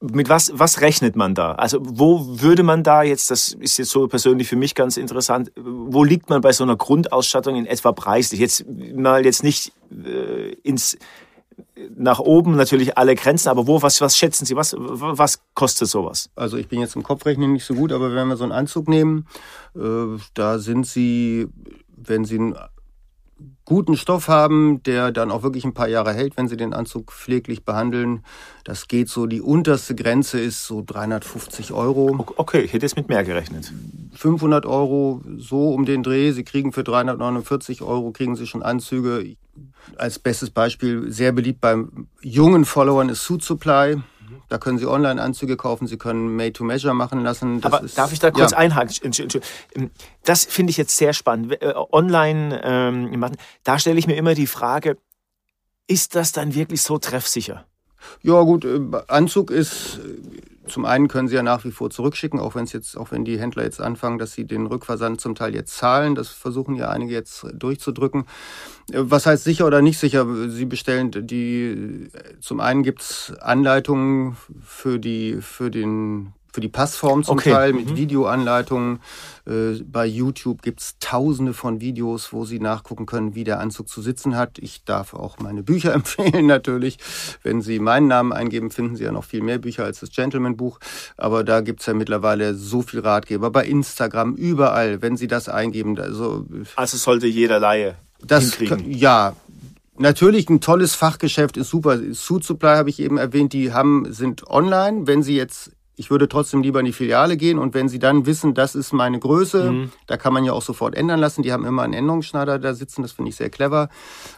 B: mit was, was rechnet man da? Also wo würde man da jetzt, das ist jetzt so persönlich für mich ganz interessant, wo liegt man bei so einer Grundausstattung in etwa preislich? Jetzt mal jetzt nicht äh, ins nach oben natürlich alle Grenzen, aber wo, was, was schätzen Sie, was, was kostet sowas?
C: Also ich bin jetzt im Kopfrechnen nicht so gut, aber wenn wir so einen Anzug nehmen, äh, da sind Sie, wenn Sie einen guten Stoff haben, der dann auch wirklich ein paar Jahre hält, wenn Sie den Anzug pfleglich behandeln. Das geht so, die unterste Grenze ist so 350 Euro.
B: Okay, ich hätte jetzt mit mehr gerechnet.
C: 500 Euro, so um den Dreh. Sie kriegen für 349 Euro, kriegen Sie schon Anzüge. Als bestes Beispiel, sehr beliebt beim jungen Followern ist Suit Supply. Da können Sie Online-Anzüge kaufen, Sie können Made-to-Measure machen lassen.
B: Das Aber ist, darf ich da kurz ja. einhaken? Ähm, das finde ich jetzt sehr spannend. Äh, online ähm, da stelle ich mir immer die Frage, ist das dann wirklich so treffsicher?
C: Ja gut, äh, Anzug ist zum einen können sie ja nach wie vor zurückschicken, auch wenn es jetzt, auch wenn die Händler jetzt anfangen, dass sie den Rückversand zum Teil jetzt zahlen. Das versuchen ja einige jetzt durchzudrücken. Was heißt sicher oder nicht sicher? Sie bestellen die, zum einen gibt's Anleitungen für die, für den für die Passform zum okay. Teil mit mhm. Videoanleitungen. Äh, bei YouTube gibt's tausende von Videos, wo Sie nachgucken können, wie der Anzug zu sitzen hat. Ich darf auch meine Bücher empfehlen natürlich. Wenn Sie meinen Namen eingeben, finden Sie ja noch viel mehr Bücher als das Gentleman-Buch. Aber da gibt's ja mittlerweile so viel Ratgeber. Bei Instagram, überall, wenn Sie das eingeben. Also,
B: also sollte jeder Laie das hinkriegen.
C: Ja, Natürlich ein tolles Fachgeschäft ist super. Suit Supply habe ich eben erwähnt, die haben sind online. Wenn Sie jetzt ich würde trotzdem lieber in die Filiale gehen und wenn Sie dann wissen, das ist meine Größe, mhm. da kann man ja auch sofort ändern lassen. Die haben immer einen Änderungsschneider da sitzen, das finde ich sehr clever.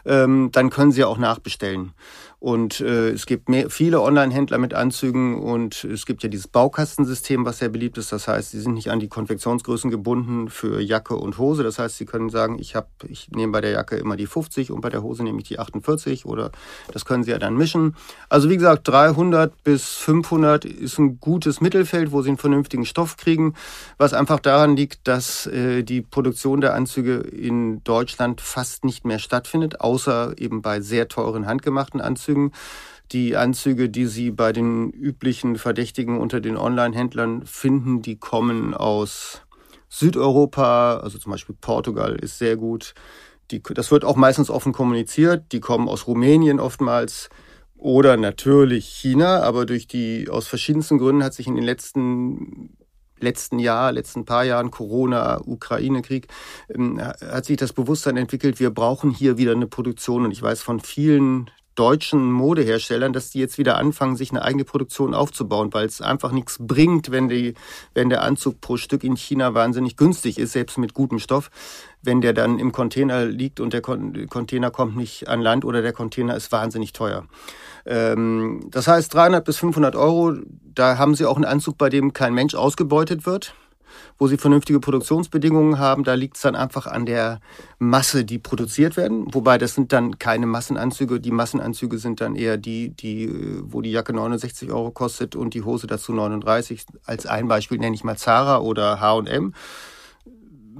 C: Ähm, dann können Sie auch nachbestellen. Und äh, es gibt mehr, viele Online-Händler mit Anzügen und es gibt ja dieses Baukastensystem, was sehr beliebt ist. Das heißt, sie sind nicht an die Konfektionsgrößen gebunden für Jacke und Hose. Das heißt, sie können sagen, ich ich nehme bei der Jacke immer die 50 und bei der Hose nehme ich die 48 oder das können sie ja dann mischen. Also wie gesagt, 300 bis 500 ist ein gutes Mittelfeld, wo sie einen vernünftigen Stoff kriegen, was einfach daran liegt, dass äh, die Produktion der Anzüge in Deutschland fast nicht mehr stattfindet, außer eben bei sehr teuren handgemachten Anzügen. Anzügen. Die Anzüge, die Sie bei den üblichen Verdächtigen unter den Online-Händlern finden, die kommen aus Südeuropa, also zum Beispiel Portugal ist sehr gut. Die, das wird auch meistens offen kommuniziert. Die kommen aus Rumänien oftmals oder natürlich China, aber durch die aus verschiedensten Gründen hat sich in den letzten letzten Jahr, letzten paar Jahren Corona, Ukraine-Krieg, ähm, hat sich das Bewusstsein entwickelt, wir brauchen hier wieder eine Produktion. Und ich weiß von vielen deutschen Modeherstellern, dass die jetzt wieder anfangen, sich eine eigene Produktion aufzubauen, weil es einfach nichts bringt, wenn, die, wenn der Anzug pro Stück in China wahnsinnig günstig ist, selbst mit gutem Stoff, wenn der dann im Container liegt und der Container kommt nicht an Land oder der Container ist wahnsinnig teuer. Ähm, das heißt 300 bis 500 Euro, da haben Sie auch einen Anzug, bei dem kein Mensch ausgebeutet wird wo sie vernünftige Produktionsbedingungen haben. Da liegt es dann einfach an der Masse, die produziert werden. Wobei das sind dann keine Massenanzüge. Die Massenanzüge sind dann eher die, die, wo die Jacke 69 Euro kostet und die Hose dazu 39. Als ein Beispiel nenne ich mal Zara oder H&M.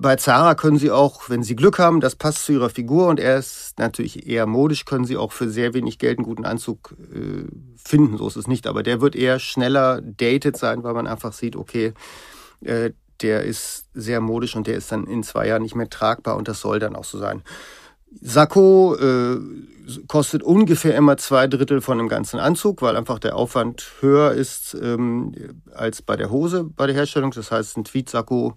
C: Bei Zara können Sie auch, wenn Sie Glück haben, das passt zu Ihrer Figur und er ist natürlich eher modisch, können Sie auch für sehr wenig Geld einen guten Anzug äh, finden. So ist es nicht. Aber der wird eher schneller dated sein, weil man einfach sieht, okay, äh, der ist sehr modisch und der ist dann in zwei Jahren nicht mehr tragbar und das soll dann auch so sein. Sakko äh, kostet ungefähr immer zwei Drittel von dem ganzen Anzug, weil einfach der Aufwand höher ist ähm, als bei der Hose bei der Herstellung. Das heißt, ein Tweed-Sakko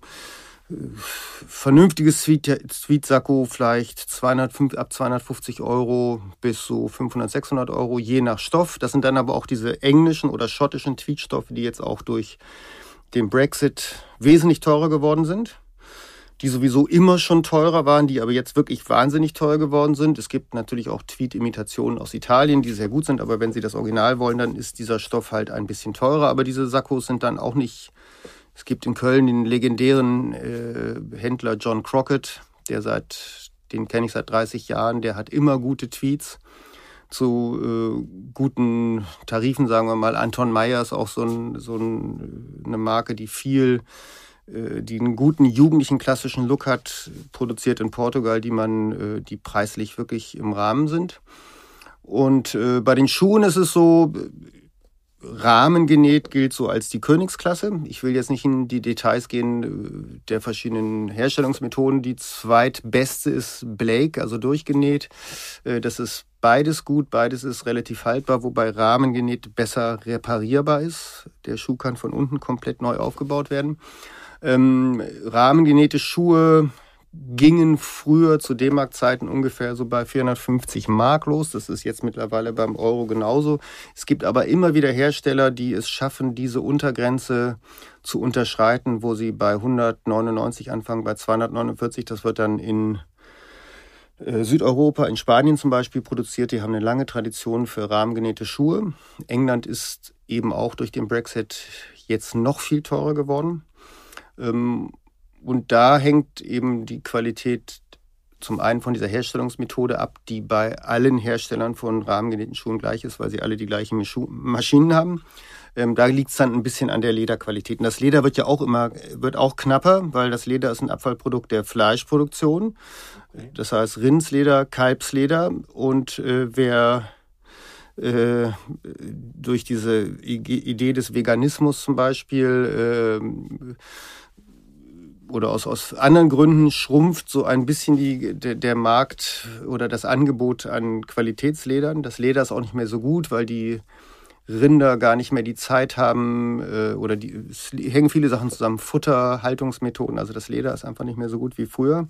C: vernünftiges Tweet-Sakko vielleicht 200, ab 250 Euro bis so 500, 600 Euro, je nach Stoff. Das sind dann aber auch diese englischen oder schottischen Tweetstoffe, die jetzt auch durch den Brexit wesentlich teurer geworden sind. Die sowieso immer schon teurer waren, die aber jetzt wirklich wahnsinnig teuer geworden sind. Es gibt natürlich auch Tweet-Imitationen aus Italien, die sehr gut sind, aber wenn Sie das Original wollen, dann ist dieser Stoff halt ein bisschen teurer. Aber diese Sakkos sind dann auch nicht es gibt in Köln den legendären äh, Händler John Crockett, der seit, den kenne ich seit 30 Jahren, der hat immer gute Tweets zu äh, guten Tarifen, sagen wir mal. Anton Meyer ist auch so, ein, so ein, eine Marke, die viel, äh, die einen guten jugendlichen klassischen Look hat, produziert in Portugal, die man, äh, die preislich wirklich im Rahmen sind. Und äh, bei den Schuhen ist es so, Rahmen genäht gilt so als die Königsklasse. Ich will jetzt nicht in die Details gehen äh, der verschiedenen Herstellungsmethoden. Die zweitbeste ist Blake, also durchgenäht. Äh, das ist beides gut, beides ist relativ haltbar, wobei Rahmen genäht besser reparierbar ist. Der Schuh kann von unten komplett neu aufgebaut werden. Ähm, rahmengenähte Schuhe gingen früher zu D-Mark-Zeiten ungefähr so bei 450 Mark los. Das ist jetzt mittlerweile beim Euro genauso. Es gibt aber immer wieder Hersteller, die es schaffen, diese Untergrenze zu unterschreiten, wo sie bei 199 anfangen, bei 249. Das wird dann in äh, Südeuropa, in Spanien zum Beispiel produziert. Die haben eine lange Tradition für rahmengenähte Schuhe. England ist eben auch durch den Brexit jetzt noch viel teurer geworden. Und da hängt eben die Qualität zum einen von dieser Herstellungsmethode ab, die bei allen Herstellern von rahmengenähten Schuhen gleich ist, weil sie alle die gleichen Maschinen haben. Ähm, da liegt es dann ein bisschen an der Lederqualität. Und das Leder wird ja auch immer, wird auch knapper, weil das Leder ist ein Abfallprodukt der Fleischproduktion. Das heißt Rindsleder, Kalbsleder. Und äh, wer äh, durch diese Idee des Veganismus zum Beispiel äh, oder aus, aus anderen Gründen schrumpft so ein bisschen die, der, der Markt oder das Angebot an Qualitätsledern. Das Leder ist auch nicht mehr so gut, weil die Rinder gar nicht mehr die Zeit haben äh, oder die, es hängen viele Sachen zusammen. Futter, Haltungsmethoden, also das Leder ist einfach nicht mehr so gut wie früher.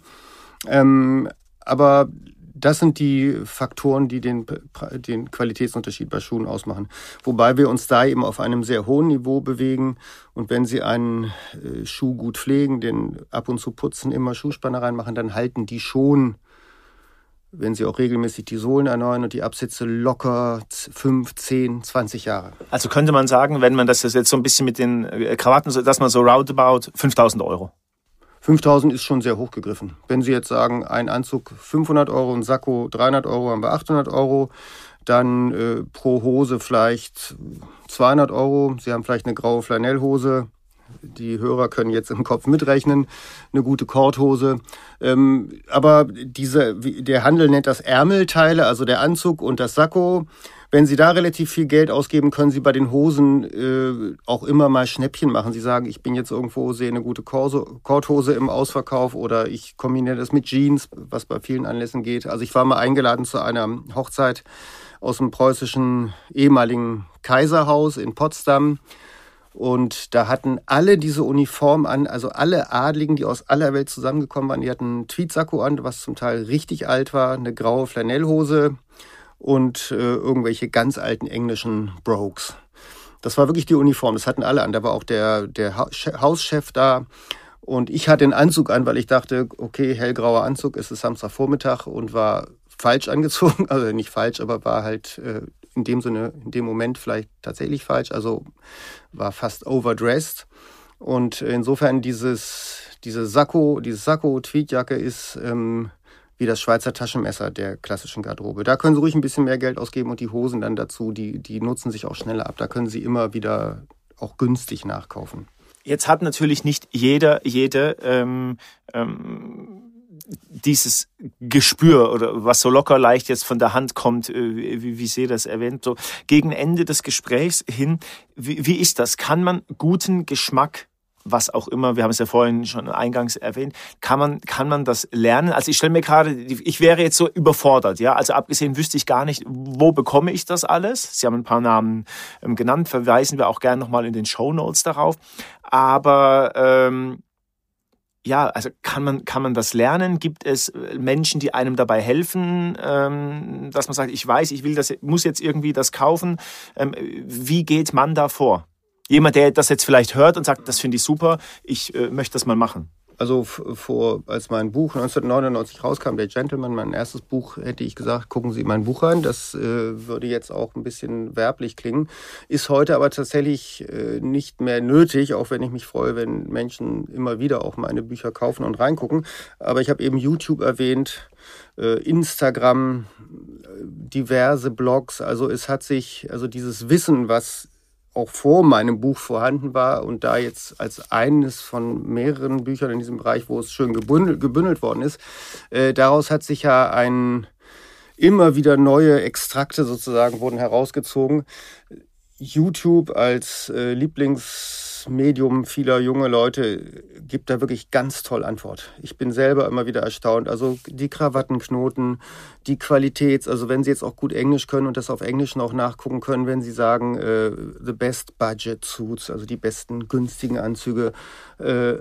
C: Ähm, aber das sind die Faktoren, die den, den Qualitätsunterschied bei Schuhen ausmachen. Wobei wir uns da eben auf einem sehr hohen Niveau bewegen. Und wenn Sie einen äh, Schuh gut pflegen, den ab und zu putzen, immer Schuhspanner reinmachen, dann halten die schon, wenn Sie auch regelmäßig die Sohlen erneuern und die Absätze locker 5, 10, 20 Jahre.
B: Also könnte man sagen, wenn man das jetzt so ein bisschen mit den äh, Krawatten, dass man so roundabout 5000 Euro
C: 5000 ist schon sehr hoch gegriffen. Wenn Sie jetzt sagen, ein Anzug 500 Euro, ein Sakko 300 Euro, haben wir 800 Euro, dann äh, pro Hose vielleicht 200 Euro. Sie haben vielleicht eine graue Flanellhose. Die Hörer können jetzt im Kopf mitrechnen. Eine gute Korthose. Ähm, aber diese, der Handel nennt das Ärmelteile, also der Anzug und das Sakko. Wenn Sie da relativ viel Geld ausgeben, können Sie bei den Hosen äh, auch immer mal Schnäppchen machen. Sie sagen, ich bin jetzt irgendwo, sehe eine gute Korthose im Ausverkauf oder ich kombiniere das mit Jeans, was bei vielen Anlässen geht. Also ich war mal eingeladen zu einer Hochzeit aus dem preußischen ehemaligen Kaiserhaus in Potsdam. Und da hatten alle diese Uniform an, also alle Adligen, die aus aller Welt zusammengekommen waren, die hatten einen Tweetsacko an, was zum Teil richtig alt war, eine graue Flanellhose, und äh, irgendwelche ganz alten englischen Brokes. Das war wirklich die Uniform, das hatten alle an. Da war auch der, der Hauschef da. Und ich hatte den Anzug an, weil ich dachte, okay, hellgrauer Anzug, es ist Samstagvormittag und war falsch angezogen. Also nicht falsch, aber war halt äh, in dem Sinne, in dem Moment vielleicht tatsächlich falsch. Also war fast overdressed. Und insofern dieses, diese Sakko, dieses Sakko-Tweetjacke ist ähm, wie das Schweizer Taschenmesser der klassischen Garderobe. Da können Sie ruhig ein bisschen mehr Geld ausgeben und die Hosen dann dazu, die, die nutzen sich auch schneller ab. Da können Sie immer wieder auch günstig nachkaufen.
B: Jetzt hat natürlich nicht jeder, jede ähm, ähm, dieses Gespür oder was so locker leicht jetzt von der Hand kommt, äh, wie, wie Sie das erwähnt, so gegen Ende des Gesprächs hin, wie, wie ist das? Kann man guten Geschmack was auch immer, wir haben es ja vorhin schon eingangs erwähnt, kann man, kann man das lernen? Also ich stelle mir gerade, ich wäre jetzt so überfordert, ja. Also abgesehen wüsste ich gar nicht, wo bekomme ich das alles? Sie haben ein paar Namen ähm, genannt, verweisen wir auch gerne nochmal in den Show Notes darauf. Aber ähm, ja, also kann man, kann man das lernen? Gibt es äh, Menschen, die einem dabei helfen, ähm, dass man sagt, ich weiß, ich will das, muss jetzt irgendwie das kaufen? Ähm, wie geht man da vor? Jemand, der das jetzt vielleicht hört und sagt, das finde ich super, ich äh, möchte das mal machen.
C: Also vor, als mein Buch 1999 rauskam, Der Gentleman, mein erstes Buch, hätte ich gesagt, gucken Sie mein Buch rein. Das äh, würde jetzt auch ein bisschen werblich klingen, ist heute aber tatsächlich äh, nicht mehr nötig, auch wenn ich mich freue, wenn Menschen immer wieder auch meine Bücher kaufen und reingucken. Aber ich habe eben YouTube erwähnt, äh, Instagram, äh, diverse Blogs. Also es hat sich, also dieses Wissen, was auch vor meinem Buch vorhanden war und da jetzt als eines von mehreren Büchern in diesem Bereich, wo es schön gebündelt, gebündelt worden ist, äh, daraus hat sich ja ein immer wieder neue Extrakte sozusagen wurden herausgezogen. YouTube als äh, Lieblings Medium vieler junge Leute gibt da wirklich ganz toll Antwort. Ich bin selber immer wieder erstaunt. Also die Krawattenknoten, die Qualität, also wenn Sie jetzt auch gut Englisch können und das auf Englisch noch nachgucken können, wenn Sie sagen, äh, the best budget suits, also die besten günstigen Anzüge, äh,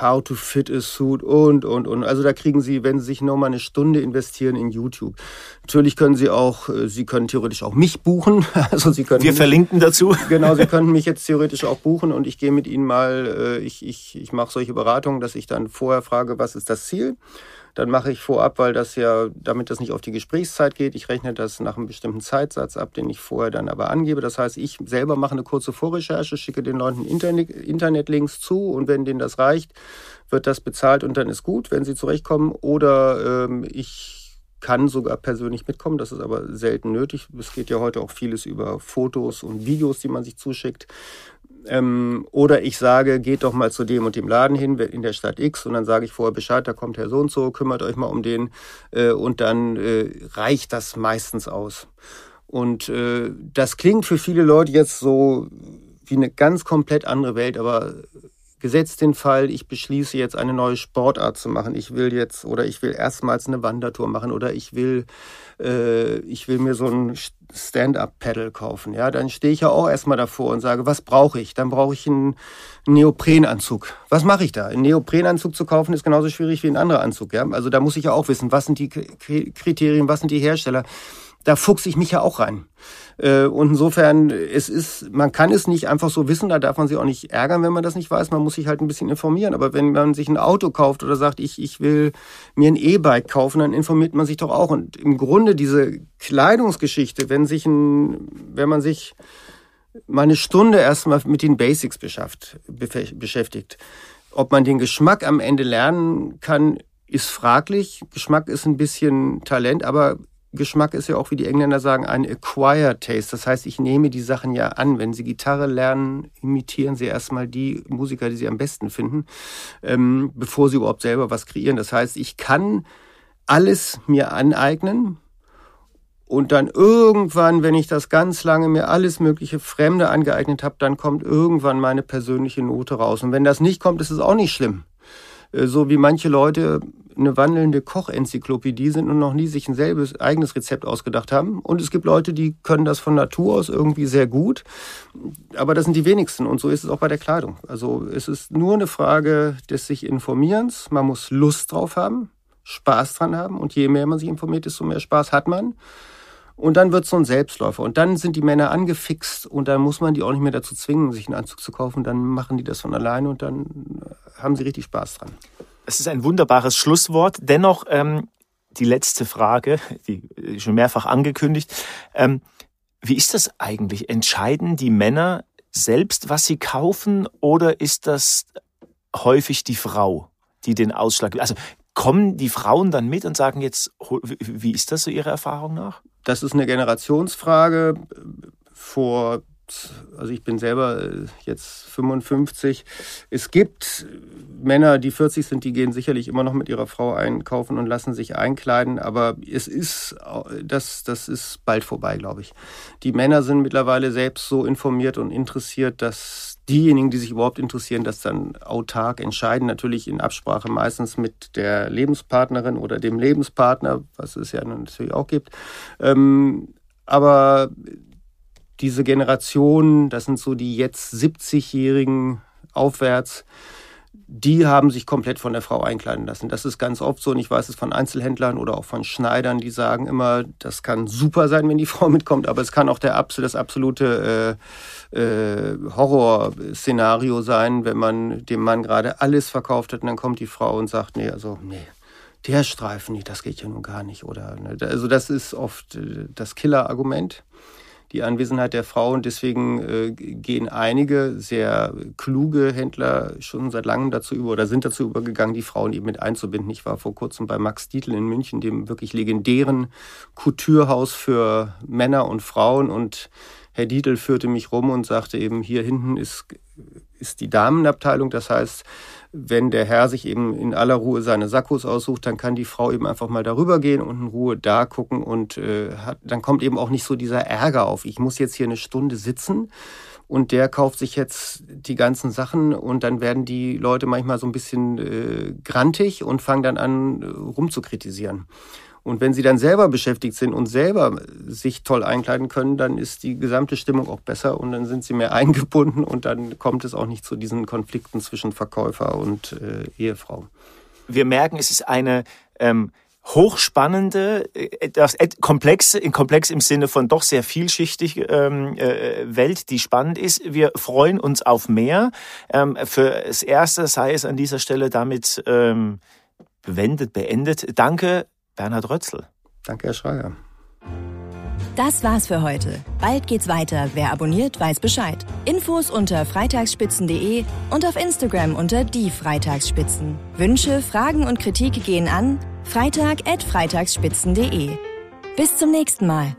C: how to fit a suit und, und, und. Also da kriegen Sie, wenn Sie sich nochmal eine Stunde investieren in YouTube. Natürlich können Sie auch, äh, Sie können theoretisch auch mich buchen.
B: Also Sie können. Wir verlinken dazu.
C: Genau, Sie können mich jetzt theoretisch auch buchen und ich gehe mit Ihnen mal, äh, ich, ich, ich mache solche Beratungen, dass ich dann vorher frage, was ist das Ziel? Dann mache ich vorab, weil das ja, damit das nicht auf die Gesprächszeit geht, ich rechne das nach einem bestimmten Zeitsatz ab, den ich vorher dann aber angebe. Das heißt, ich selber mache eine kurze Vorrecherche, schicke den Leuten Internet, Internetlinks zu und wenn denen das reicht, wird das bezahlt und dann ist gut, wenn sie zurechtkommen. Oder ähm, ich kann sogar persönlich mitkommen, das ist aber selten nötig. Es geht ja heute auch vieles über Fotos und Videos, die man sich zuschickt. Ähm, oder ich sage, geht doch mal zu dem und dem Laden hin in der Stadt X und dann sage ich vorher Bescheid, da kommt Herr so und so, kümmert euch mal um den äh, und dann äh, reicht das meistens aus. Und äh, das klingt für viele Leute jetzt so wie eine ganz komplett andere Welt, aber gesetzt den Fall, ich beschließe jetzt eine neue Sportart zu machen. Ich will jetzt oder ich will erstmals eine Wandertour machen oder ich will, äh, ich will mir so ein Stand-up-Pedal kaufen. Ja, dann stehe ich ja auch erstmal davor und sage, was brauche ich? Dann brauche ich einen Neoprenanzug. Was mache ich da? Einen Neoprenanzug zu kaufen ist genauso schwierig wie ein anderer Anzug. Ja, also da muss ich ja auch wissen, was sind die Kriterien, was sind die Hersteller da fuchse ich mich ja auch rein. Äh, und insofern, es ist, man kann es nicht einfach so wissen, da darf man sich auch nicht ärgern, wenn man das nicht weiß. Man muss sich halt ein bisschen informieren. Aber wenn man sich ein Auto kauft oder sagt, ich, ich will mir ein E-Bike kaufen, dann informiert man sich doch auch. Und im Grunde diese Kleidungsgeschichte, wenn sich ein, wenn man sich mal eine Stunde erstmal mit den Basics beschäftigt, ob man den Geschmack am Ende lernen kann, ist fraglich. Geschmack ist ein bisschen Talent, aber Geschmack ist ja auch, wie die Engländer sagen, ein acquired taste. Das heißt, ich nehme die Sachen ja an. Wenn Sie Gitarre lernen, imitieren Sie erstmal die Musiker, die Sie am besten finden, ähm, bevor Sie überhaupt selber was kreieren. Das heißt, ich kann alles mir aneignen und dann irgendwann, wenn ich das ganz lange mir alles mögliche Fremde angeeignet habe, dann kommt irgendwann meine persönliche Note raus. Und wenn das nicht kommt, ist es auch nicht schlimm. Äh, so wie manche Leute eine wandelnde Kochenzyklopädie sind und noch nie sich ein selbes eigenes Rezept ausgedacht haben. Und es gibt Leute, die können das von Natur aus irgendwie sehr gut. Aber das sind die wenigsten. Und so ist es auch bei der Kleidung. Also es ist nur eine Frage des sich Informierens. Man muss Lust drauf haben, Spaß dran haben. Und je mehr man sich informiert, desto mehr Spaß hat man. Und dann wird es so ein Selbstläufer. Und dann sind die Männer angefixt und dann muss man die auch nicht mehr dazu zwingen, sich einen Anzug zu kaufen. Dann machen die das von alleine und dann haben sie richtig Spaß dran.
B: Es ist ein wunderbares Schlusswort. Dennoch ähm, die letzte Frage, die schon mehrfach angekündigt. Ähm, wie ist das eigentlich? Entscheiden die Männer selbst, was sie kaufen, oder ist das häufig die Frau, die den Ausschlag? Also kommen die Frauen dann mit und sagen jetzt, wie ist das so Ihrer Erfahrung nach?
C: Das ist eine Generationsfrage. Vor also ich bin selber äh, jetzt 55. Es gibt Männer, die 40 sind, die gehen sicherlich immer noch mit ihrer Frau einkaufen und lassen sich einkleiden, aber es ist, das, das ist bald vorbei, glaube ich. Die Männer sind mittlerweile selbst so informiert und interessiert, dass diejenigen, die sich überhaupt interessieren, das dann autark entscheiden, natürlich in Absprache meistens mit der Lebenspartnerin oder dem Lebenspartner, was es ja natürlich auch gibt. Ähm, aber diese Generation, das sind so die jetzt 70-Jährigen aufwärts, die haben sich komplett von der Frau einkleiden lassen. Das ist ganz oft so und ich weiß es von Einzelhändlern oder auch von Schneidern, die sagen immer, das kann super sein, wenn die Frau mitkommt, aber es kann auch der, das absolute äh, äh, Horrorszenario sein, wenn man dem Mann gerade alles verkauft hat und dann kommt die Frau und sagt, nee, also nee, der Streifen nicht, das geht ja nun gar nicht. Oder ne? also das ist oft äh, das Killer-Argument die Anwesenheit der Frau. Und deswegen äh, gehen einige sehr kluge Händler schon seit langem dazu über oder sind dazu übergegangen, die Frauen eben mit einzubinden. Ich war vor kurzem bei Max Dietl in München, dem wirklich legendären Couturehaus für Männer und Frauen. Und Herr Dietl führte mich rum und sagte eben, hier hinten ist, ist die Damenabteilung. Das heißt, wenn der Herr sich eben in aller Ruhe seine Sakkos aussucht, dann kann die Frau eben einfach mal darüber gehen und in Ruhe da gucken und äh, hat, dann kommt eben auch nicht so dieser Ärger auf. Ich muss jetzt hier eine Stunde sitzen und der kauft sich jetzt die ganzen Sachen und dann werden die Leute manchmal so ein bisschen äh, grantig und fangen dann an äh, rumzukritisieren. Und wenn sie dann selber beschäftigt sind und selber sich toll einkleiden können, dann ist die gesamte Stimmung auch besser und dann sind sie mehr eingebunden und dann kommt es auch nicht zu diesen Konflikten zwischen Verkäufer und äh, Ehefrau.
B: Wir merken, es ist eine ähm, hochspannende, etwas äh, komplexe, komplex im Sinne von doch sehr vielschichtig ähm, äh, Welt, die spannend ist. Wir freuen uns auf mehr. Ähm, für das Erste sei es an dieser Stelle damit ähm, bewendet, beendet. Danke Bernhard Rötzl.
C: Danke, Herr Schreier.
A: Das war's für heute. Bald geht's weiter. Wer abonniert, weiß Bescheid. Infos unter freitagsspitzen.de und auf Instagram unter die Freitagsspitzen. Wünsche, Fragen und Kritik gehen an freitag@freitagsspitzen.de. Bis zum nächsten Mal.